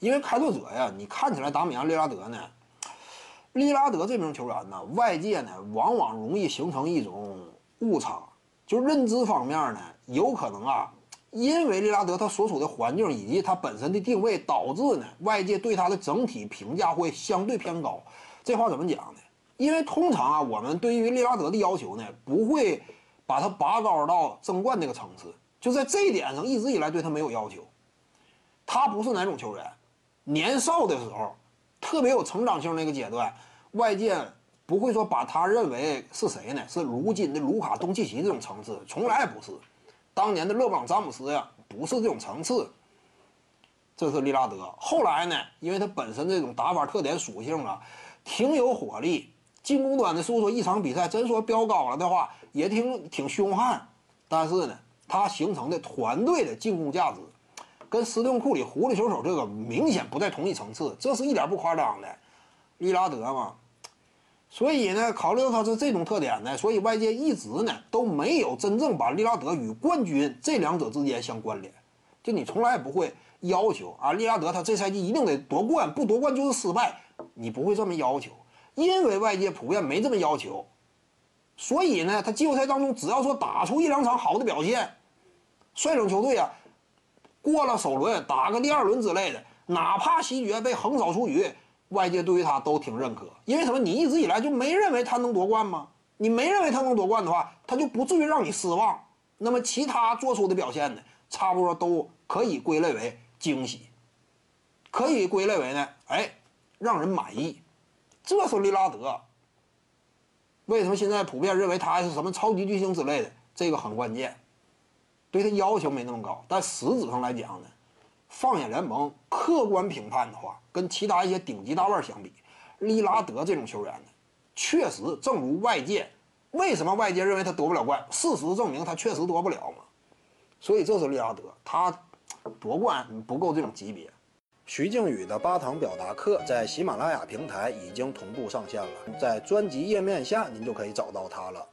因为开拓者呀，你看起来达米安·利拉德呢，利拉德这名球员呢，外界呢往往容易形成一种误差，就认知方面呢，有可能啊，因为利拉德他所处的环境以及他本身的定位，导致呢外界对他的整体评价会相对偏高。这话怎么讲呢？因为通常啊，我们对于利拉德的要求呢，不会把他拔高到争冠这个层次，就在这一点上，一直以来对他没有要求。他不是哪种球员，年少的时候，特别有成长性那个阶段，外界不会说把他认为是谁呢？是如今的卢卡东契奇这种层次，从来不是。当年的勒布朗詹姆斯呀，不是这种层次。这是利拉德。后来呢，因为他本身这种打法特点属性啊，挺有火力，进攻端的诉说一场比赛真说飙高了的话，也挺挺凶悍。但是呢，他形成的团队的进攻价值。跟斯顿库里狐狸球手这个明显不在同一层次，这是一点不夸张的，利拉德嘛。所以呢，考虑到他是这种特点呢，所以外界一直呢都没有真正把利拉德与冠军这两者之间相关联。就你从来不会要求啊，利拉德他这赛季一定得夺冠，不夺冠就是失败，你不会这么要求，因为外界普遍没这么要求。所以呢，他季后赛当中只要说打出一两场好的表现，率领球队啊。过了首轮，打个第二轮之类的，哪怕西决被横扫出局，外界对于他都挺认可。因为什么？你一直以来就没认为他能夺冠吗？你没认为他能夺冠的话，他就不至于让你失望。那么其他做出的表现呢，差不多都可以归类为惊喜，可以归类为呢，哎，让人满意。这是利拉德。为什么现在普遍认为他是什么超级巨星之类的？这个很关键。对他要求没那么高，但实质上来讲呢，放眼联盟，客观评判的话，跟其他一些顶级大腕相比，利拉德这种球员呢，确实正如外界，为什么外界认为他夺不了冠？事实证明他确实夺不了嘛。所以这是利拉德，他夺冠不够这种级别。徐静宇的八堂表达课在喜马拉雅平台已经同步上线了，在专辑页面下您就可以找到它了。